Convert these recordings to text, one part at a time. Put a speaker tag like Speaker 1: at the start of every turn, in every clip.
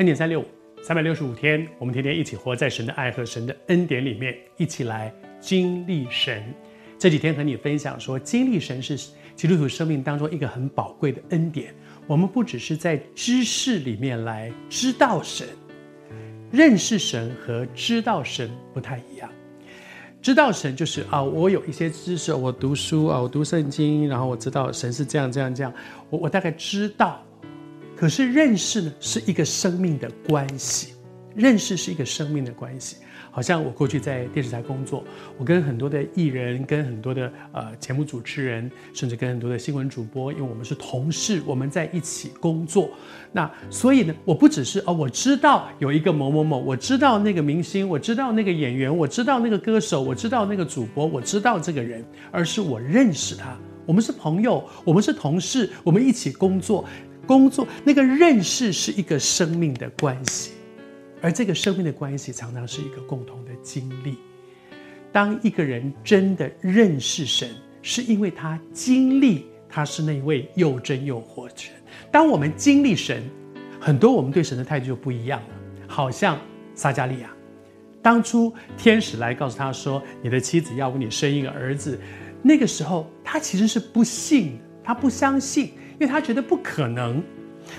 Speaker 1: 恩典三六五，三百六十五天，我们天天一起活在神的爱和神的恩典里面，一起来经历神。这几天和你分享说，经历神是基督徒生命当中一个很宝贵的恩典。我们不只是在知识里面来知道神，认识神和知道神不太一样。知道神就是啊，我有一些知识，我读书啊，我读圣经，然后我知道神是这样这样这样，我我大概知道。可是认识呢，是一个生命的关系，认识是一个生命的关系。好像我过去在电视台工作，我跟很多的艺人，跟很多的呃节目主持人，甚至跟很多的新闻主播，因为我们是同事，我们在一起工作。那所以呢，我不只是哦，我知道有一个某某某，我知道那个明星，我知道那个演员，我知道那个歌手，我知道那个主播，我知道这个人，而是我认识他。我们是朋友，我们是同事，我们一起工作，工作那个认识是一个生命的关系。而这个生命的关系常常是一个共同的经历。当一个人真的认识神，是因为他经历他是那位又真又活的神。当我们经历神，很多我们对神的态度就不一样了。好像撒迦利亚，当初天使来告诉他说：“你的妻子要为你生一个儿子。”那个时候他其实是不信的，他不相信，因为他觉得不可能。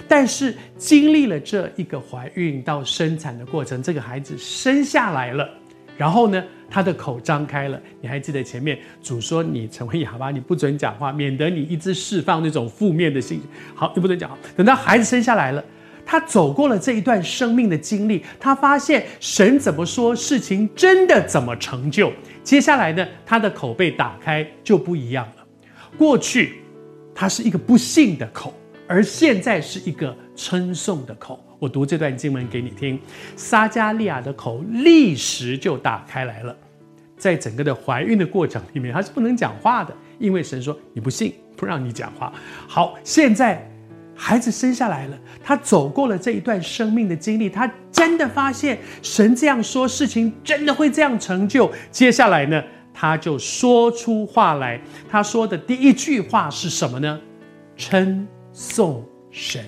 Speaker 1: 但是经历了这一个怀孕到生产的过程，这个孩子生下来了，然后呢，他的口张开了。你还记得前面主说，你成为哑巴，你不准讲话，免得你一直释放那种负面的信息。好，你不准讲。等到孩子生下来了，他走过了这一段生命的经历，他发现神怎么说，事情真的怎么成就。接下来呢，他的口被打开就不一样了。过去他是一个不信的口。而现在是一个称颂的口，我读这段经文给你听。撒迦利亚的口立时就打开来了，在整个的怀孕的过程里面，他是不能讲话的，因为神说你不信，不让你讲话。好，现在孩子生下来了，他走过了这一段生命的经历，他真的发现神这样说，事情真的会这样成就。接下来呢，他就说出话来。他说的第一句话是什么呢？称。颂神，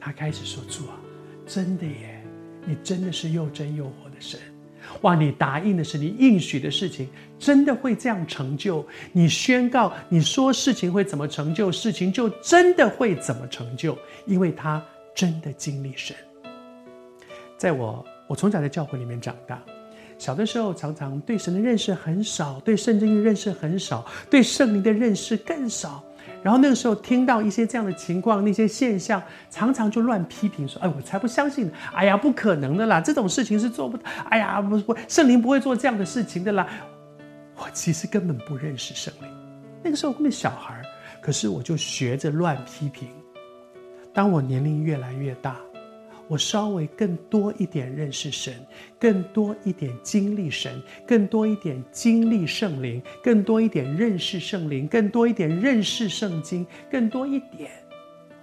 Speaker 1: 他开始说：“主啊，真的耶，你真的是又真又活的神，哇！你答应的是你应许的事情，真的会这样成就。你宣告，你说事情会怎么成就，事情就真的会怎么成就，因为他真的经历神。在我，我从小在教会里面长大，小的时候常常对神的认识很少，对圣经的认识很少，对圣灵的认识更少。”然后那个时候听到一些这样的情况，那些现象，常常就乱批评说：“哎，我才不相信！哎呀，不可能的啦，这种事情是做不到！哎呀，不不，圣灵不会做这样的事情的啦。”我其实根本不认识圣灵，那个时候我根本小孩，可是我就学着乱批评。当我年龄越来越大。我稍微更多一点认识神，更多一点经历神，更多一点经历圣灵，更多一点认识圣灵，更多一点认识圣经，更多一点，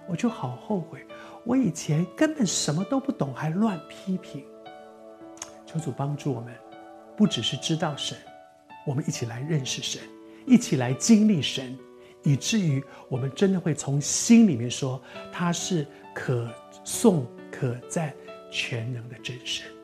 Speaker 1: 我就好后悔，我以前根本什么都不懂，还乱批评。求主帮助我们，不只是知道神，我们一起来认识神，一起来经历神，以至于我们真的会从心里面说，他是可颂。可赞全能的真神。